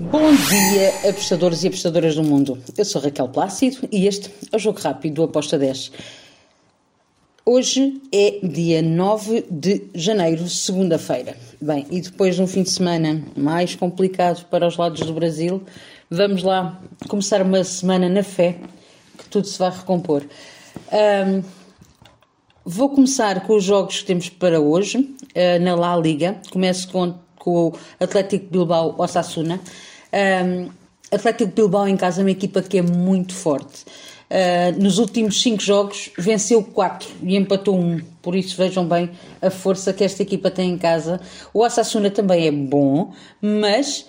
Bom dia, apostadores e apostadoras do mundo. Eu sou Raquel Plácido e este é o Jogo Rápido do Aposta 10. Hoje é dia 9 de janeiro, segunda-feira. Bem, e depois de um fim de semana mais complicado para os lados do Brasil, vamos lá começar uma semana na fé, que tudo se vai recompor. Um, vou começar com os jogos que temos para hoje, uh, na La Liga. Começo com, com o Atlético Bilbao Osasuna. Um, Atlético Bilbao em casa é uma equipa que é muito forte. Uh, nos últimos cinco jogos venceu quatro e empatou um. Por isso vejam bem a força que esta equipa tem em casa. O Osasuna também é bom, mas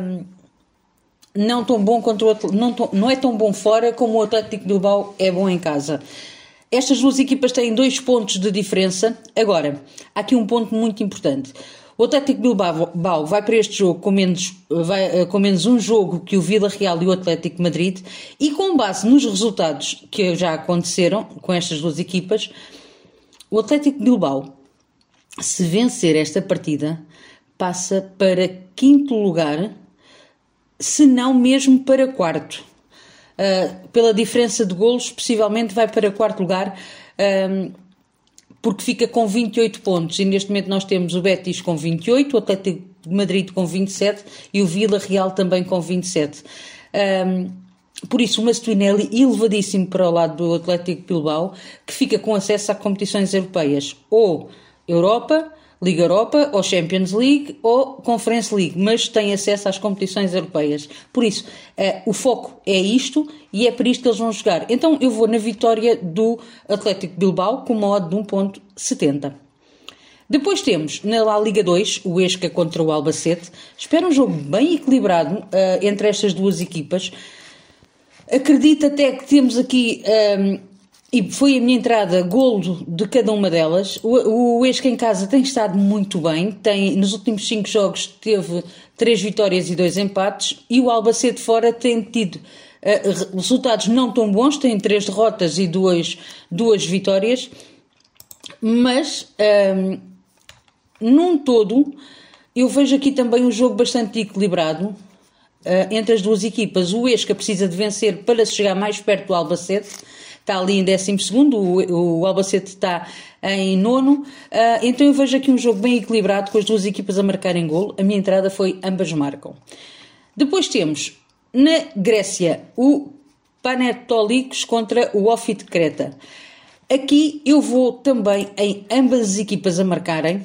um, não tão bom contra o não, não é tão bom fora como o Atlético Bilbao é bom em casa. Estas duas equipas têm dois pontos de diferença. Agora, há aqui um ponto muito importante. O Atlético Bilbao vai para este jogo com menos, vai, eh, com menos um jogo que o Vila Real e o Atlético Madrid e com base nos resultados que já aconteceram com estas duas equipas, o Atlético Bilbao, se vencer esta partida, passa para quinto lugar, se não mesmo para quarto. Uh, pela diferença de golos, possivelmente vai para quarto lugar. Uh, porque fica com 28 pontos e neste momento nós temos o Betis com 28, o Atlético de Madrid com 27 e o Vila Real também com 27. Um, por isso, o Mastroinelli elevadíssimo para o lado do Atlético Bilbao, que fica com acesso a competições europeias, ou Europa, Liga Europa, ou Champions League, ou Conference League, mas tem acesso às competições europeias. Por isso, uh, o foco é isto e é para isto que eles vão jogar. Então eu vou na vitória do Atlético Bilbao com uma odd de 1.70. Depois temos na La Liga 2 o Esca contra o Albacete. Espero um jogo bem equilibrado uh, entre estas duas equipas. Acredito até que temos aqui um, e foi a minha entrada golo de cada uma delas. O, o Esca em casa tem estado muito bem, tem nos últimos cinco jogos teve três vitórias e dois empates, e o Albacete fora tem tido uh, resultados não tão bons, tem três derrotas e duas, duas vitórias, mas um, ehm, num todo eu vejo aqui também um jogo bastante equilibrado. Uh, entre as duas equipas, o Esca precisa de vencer para se chegar mais perto do Albacete, está ali em 12, o, o Albacete está em nono. Uh, então eu vejo aqui um jogo bem equilibrado, com as duas equipas a marcarem gol. A minha entrada foi ambas marcam. Depois temos na Grécia o Panetolikos contra o Ofi de Creta. Aqui eu vou também em ambas as equipas a marcarem.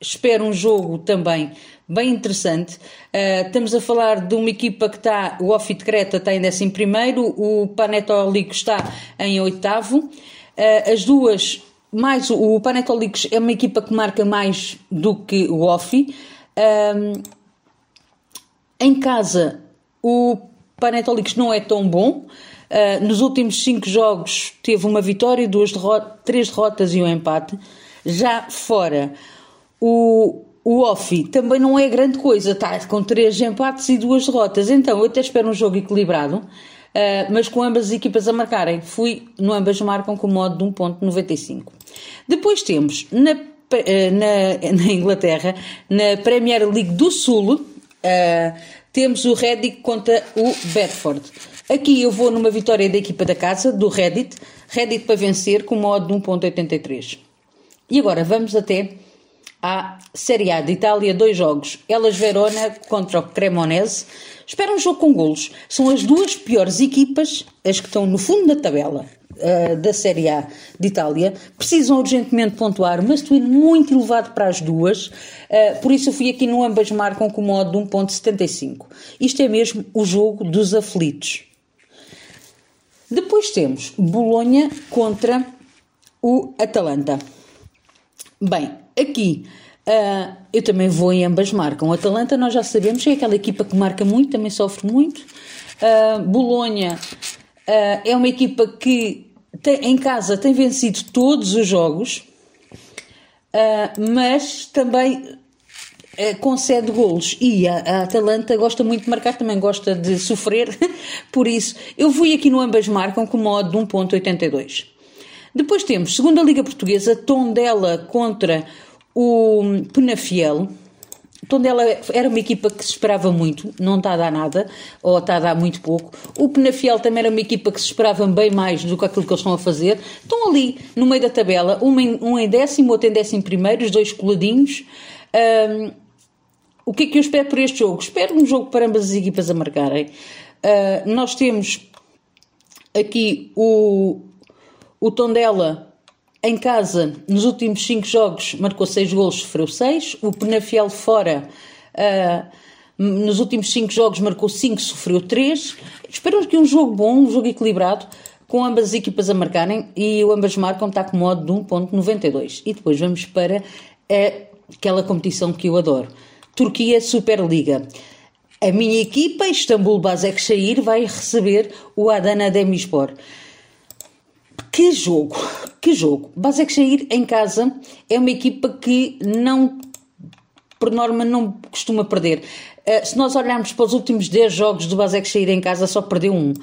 Espero um jogo também bem interessante. Uh, estamos a falar de uma equipa que está, o Ofi de Creta está em 11 primeiro, o Panetolicos está em oitavo. Uh, as duas, mais o Panetolicos é uma equipa que marca mais do que o Ofi. Uh, em casa, o Panetolicos não é tão bom. Uh, nos últimos cinco jogos teve uma vitória, duas derrotas, três derrotas e um empate. Já fora, o, o Offi também não é grande coisa, está com três empates e duas derrotas. Então, eu até espero um jogo equilibrado, uh, mas com ambas as equipas a marcarem. Fui no ambas marcam com modo de 1.95. Depois temos na, uh, na, na, Inglaterra, na Premier League do Sul, uh, temos o Reddit contra o Bedford. Aqui eu vou numa vitória da equipa da casa, do Reddit, Reddit para vencer com modo de 1.83. E agora vamos até à Série A de Itália, dois jogos. Elas Verona contra o Cremonese. Espera um jogo com golos. São as duas piores equipas, as que estão no fundo da tabela uh, da Série A de Itália. Precisam urgentemente pontuar, mas estou muito elevado para as duas. Uh, por isso eu fui aqui no ambas marcam com o modo de 1.75. Isto é mesmo o jogo dos aflitos. Depois temos Bolonha contra o Atalanta. Bem, aqui uh, eu também vou em ambas marcam. O Atalanta nós já sabemos que é aquela equipa que marca muito, também sofre muito. Uh, Bolonha uh, é uma equipa que tem, em casa tem vencido todos os jogos, mas também concede golos e a, a, Atalanta gosta muito de marcar, também gosta de sofrer, por isso eu fui aqui no ambas marcam com modo de 1.82. Depois temos, segunda Liga Portuguesa, Tondela contra o Penafiel. Tondela era uma equipa que se esperava muito, não está a dar nada, ou está a dar muito pouco. O Penafiel também era uma equipa que se esperava bem mais do que aquilo que eles estão a fazer. Estão ali, no meio da tabela, um em, um em décimo, outro em décimo primeiro, os dois coladinhos. Um, o que é que eu espero por este jogo? Espero um jogo para ambas as equipas a marcarem. Uh, nós temos aqui o, o Tondela em casa, nos últimos 5 jogos, marcou 6 golos, sofreu 6. O Penafiel fora, uh, nos últimos 5 jogos, marcou 5, sofreu 3. Esperamos que um jogo bom, um jogo equilibrado, com ambas as equipas a marcarem e ambas marcam, está com modo de 1.92. E depois vamos para aquela competição que eu adoro. Turquia Superliga. A minha equipa, Istambul Basaksehir, vai receber o Adana Demirspor. Que jogo! Que jogo! Basaksehir em casa é uma equipa que não, por norma, não costuma perder. Uh, se nós olharmos para os últimos 10 jogos do Basaksehir em casa, só perdeu um.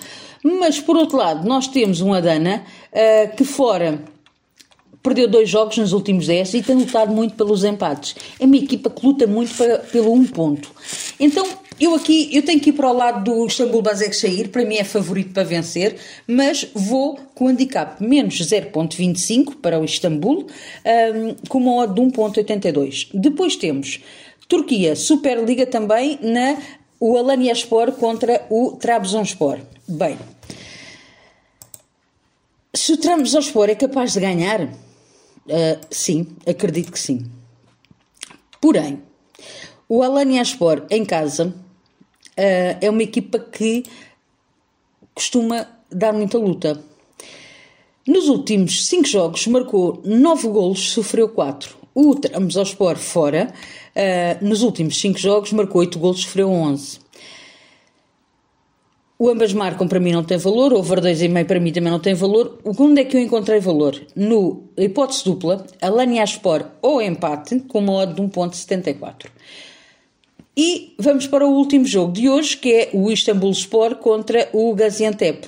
Mas, por outro lado, nós temos um Adana uh, que fora perdeu dois jogos nos últimos 10 e tem lutado muito pelos empates. É uma equipa que luta muito para, pelo um ponto. Então, eu aqui, eu tenho que ir para o lado do Istambul Basaksehir, para mim é favorito para vencer, mas vou com o handicap menos 0.25 para o Istambul, um, com uma odd de 1.82. Depois temos Turquia, Superliga também, na o Alanyaspor contra o Trabzonspor. Bem, se o Trabzonspor é capaz de ganhar, uh, sim, acredito que sim. Porém, o Alanyaspor em casa uh, é uma equipa que costuma dar muita luta. Nos últimos 5 jogos marcou 9 golos, sofreu 4. O Trabzonspor fora, uh, nos últimos 5 jogos marcou 8 golos, sofreu 11. O ambas marcam para mim não tem valor, o over 2,5 para mim também não tem valor. Onde é que eu encontrei valor? No hipótese dupla, Alanya Sport ou empate, com uma odd de 1.74. E vamos para o último jogo de hoje, que é o Istanbul Sport contra o Gaziantep.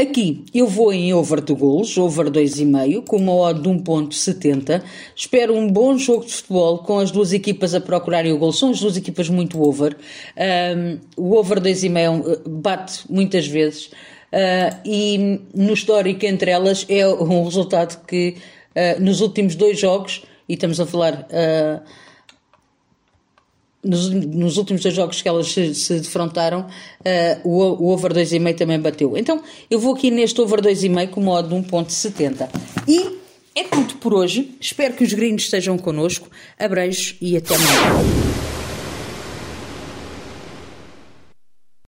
Aqui eu vou em over de golos, over 2,5, com uma odd de 1.70. Espero um bom jogo de futebol com as duas equipas a procurarem o gol. São as duas equipas muito over. Um, o over 2,5 é bate muitas vezes. Uh, e no histórico entre elas é um resultado que uh, nos últimos dois jogos, e estamos a falar... Uh, nos, nos, últimos dois jogos que elas se, se defrontaram, uh, o, o over 2,5 também bateu. Então eu vou aqui neste over 2,5 com modo de 1,70. E é tudo por hoje. Espero que os gringos estejam connosco. Abreijos e até amanhã.